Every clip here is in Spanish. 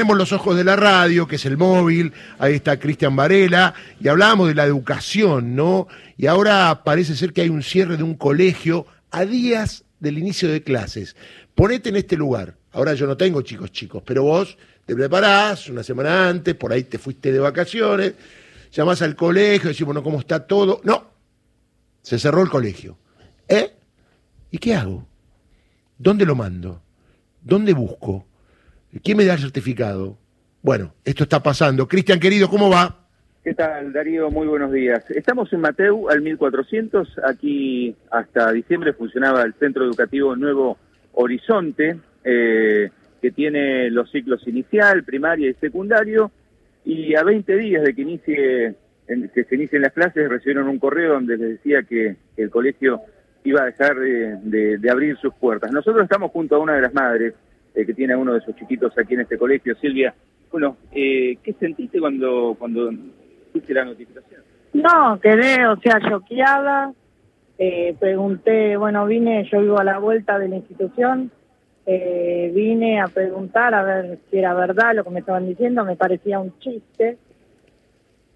Tenemos los ojos de la radio, que es el móvil, ahí está Cristian Varela, y hablábamos de la educación, ¿no? Y ahora parece ser que hay un cierre de un colegio a días del inicio de clases. Ponete en este lugar. Ahora yo no tengo chicos chicos, pero vos te preparás una semana antes, por ahí te fuiste de vacaciones, llamás al colegio, decís, bueno, ¿cómo está todo? No, se cerró el colegio. ¿Eh? ¿Y qué hago? ¿Dónde lo mando? ¿Dónde busco? ¿Quién me da el certificado? Bueno, esto está pasando. Cristian, querido, ¿cómo va? ¿Qué tal, Darío? Muy buenos días. Estamos en Mateu, al 1400. Aquí hasta diciembre funcionaba el Centro Educativo Nuevo Horizonte, eh, que tiene los ciclos inicial, primaria y secundario. Y a 20 días de que inicie que se inicien las clases, recibieron un correo donde les decía que, el colegio iba a dejar de abrir sus puertas. Nosotros estamos junto a una de las madres eh, que tiene uno de sus chiquitos aquí en este colegio. Silvia, bueno, eh, ¿qué sentiste cuando, cuando viste la notificación? No, quedé, o sea, choqueada. Eh, pregunté, bueno, vine, yo vivo a la vuelta de la institución, eh, vine a preguntar a ver si era verdad lo que me estaban diciendo, me parecía un chiste.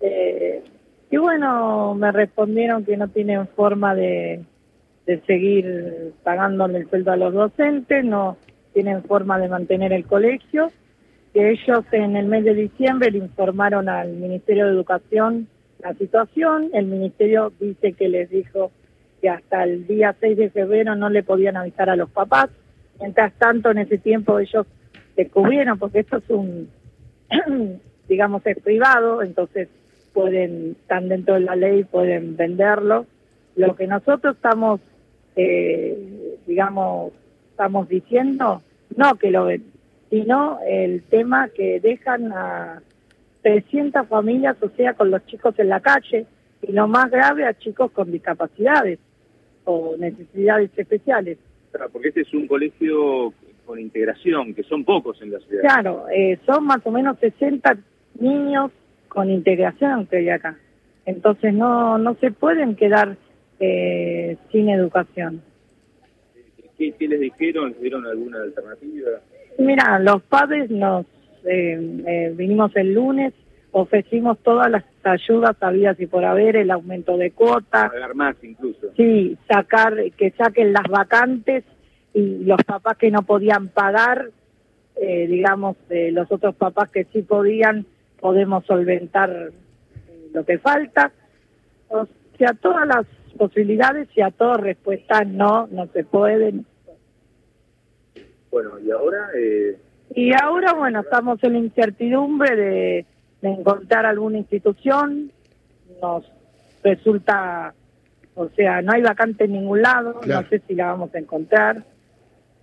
Eh, y bueno, me respondieron que no tienen forma de, de seguir pagándole el sueldo a los docentes, no tienen forma de mantener el colegio, que ellos en el mes de diciembre le informaron al Ministerio de Educación la situación, el Ministerio dice que les dijo que hasta el día 6 de febrero no le podían avisar a los papás, mientras tanto en ese tiempo ellos se cubrieron, porque esto es un, digamos, es privado, entonces pueden, están dentro de la ley, pueden venderlo. Lo que nosotros estamos, eh, digamos, estamos diciendo, no que lo ven, sino el tema que dejan a 300 familias, o sea, con los chicos en la calle, y lo más grave a chicos con discapacidades o necesidades especiales. Claro, porque este es un colegio con integración, que son pocos en la ciudad. Claro, eh, son más o menos 60 niños con integración que hay acá. Entonces no, no se pueden quedar eh, sin educación. ¿Qué, les dijeron? ¿Les dieron alguna alternativa? Mira, los padres nos eh, eh, vinimos el lunes, ofrecimos todas las ayudas habidas y por haber, el aumento de cuota. Pagar más incluso. Sí, sacar, que saquen las vacantes y los papás que no podían pagar, eh, digamos, los otros papás que sí podían, podemos solventar lo que falta. O sea, todas las posibilidades y a todas respuestas no, no se pueden. Bueno, y ahora... Eh... Y ahora, bueno, estamos en la incertidumbre de, encontrar alguna institución. Nos resulta, o sea, no hay vacante en ningún lado, no sé si la vamos a encontrar.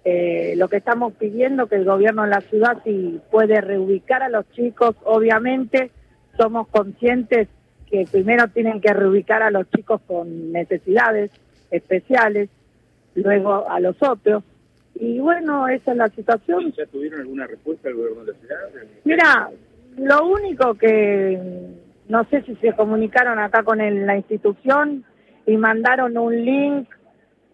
Eh, lo que estamos pidiendo que el gobierno de la ciudad si puede reubicar a los chicos, obviamente somos conscientes que primero tienen que reubicar a los chicos con necesidades especiales, luego a los otros, y bueno, esa es la situación. ¿Ya tuvieron alguna respuesta del gobierno de la ciudad? Mira, lo único que no sé si se comunicaron acá con la institución y mandaron un link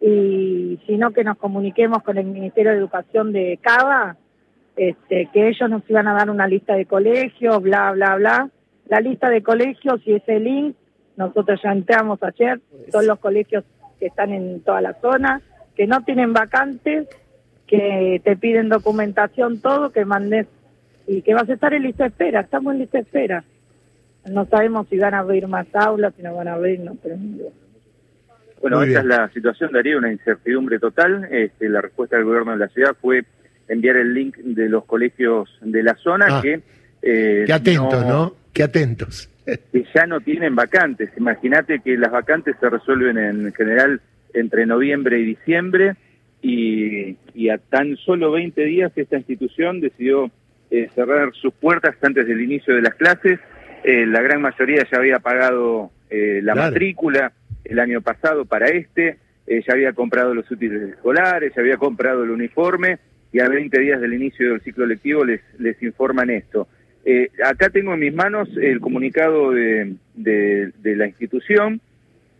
y sino que nos comuniquemos con el Ministerio de Educación de Cava, este, que ellos nos iban a dar una lista de colegios, bla, bla, bla. La lista de colegios y ese link, nosotros ya entramos ayer, son los colegios que están en toda la zona, que no tienen vacantes que te piden documentación, todo, que mandes y que vas a estar en lista de espera. Estamos en lista de espera. No sabemos si van a abrir más aulas, si no van a abrir, no, pero... Bueno, esta es la situación, Daría, una incertidumbre total. Este, la respuesta del gobierno de la ciudad fue enviar el link de los colegios de la zona ah, que... Eh, qué atentos, ¿no? Qué atentos. que ya no tienen vacantes. Imagínate que las vacantes se resuelven en general entre noviembre y diciembre y, a tan solo 20 días esta institución decidió eh, cerrar sus puertas antes del inicio de las clases. Eh, la gran mayoría ya había pagado eh, la matrícula el año pasado para este, ya había comprado los útiles escolares, ya había comprado el uniforme y a 20 días del inicio del ciclo lectivo les, les informan esto. acá tengo en mis manos el comunicado de, de la institución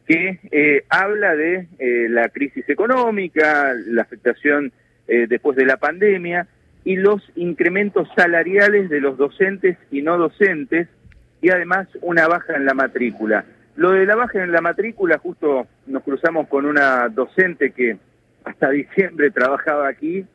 que eh, habla de eh, la crisis económica, la afectación eh, después de la pandemia, y los incrementos salariales de los docentes y no docentes, y además una baja en la matrícula. Lo de la baja en la matrícula, justo nos cruzamos con una docente que hasta diciembre trabajaba aquí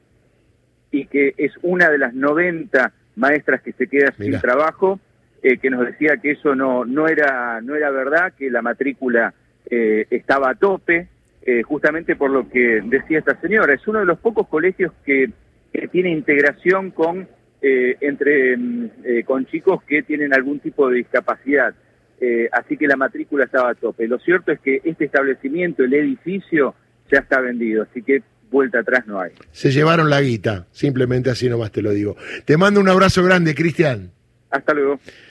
y que es una de las 90 maestras que se queda sin trabajo, eh, que nos decía que eso no, no, era, no era verdad, que la matrícula eh, estaba a tope, eh, justamente por lo que decía esta señora. Es uno de los pocos colegios que, que tiene integración con, entre, mm, con chicos que tienen algún tipo de discapacidad. así que la matrícula estaba a tope. Lo cierto es que este establecimiento, el edificio, ya está vendido, así que vuelta atrás no hay. Se llevaron la guita, simplemente así nomás te lo digo. Te mando un abrazo grande, Cristian. Hasta luego.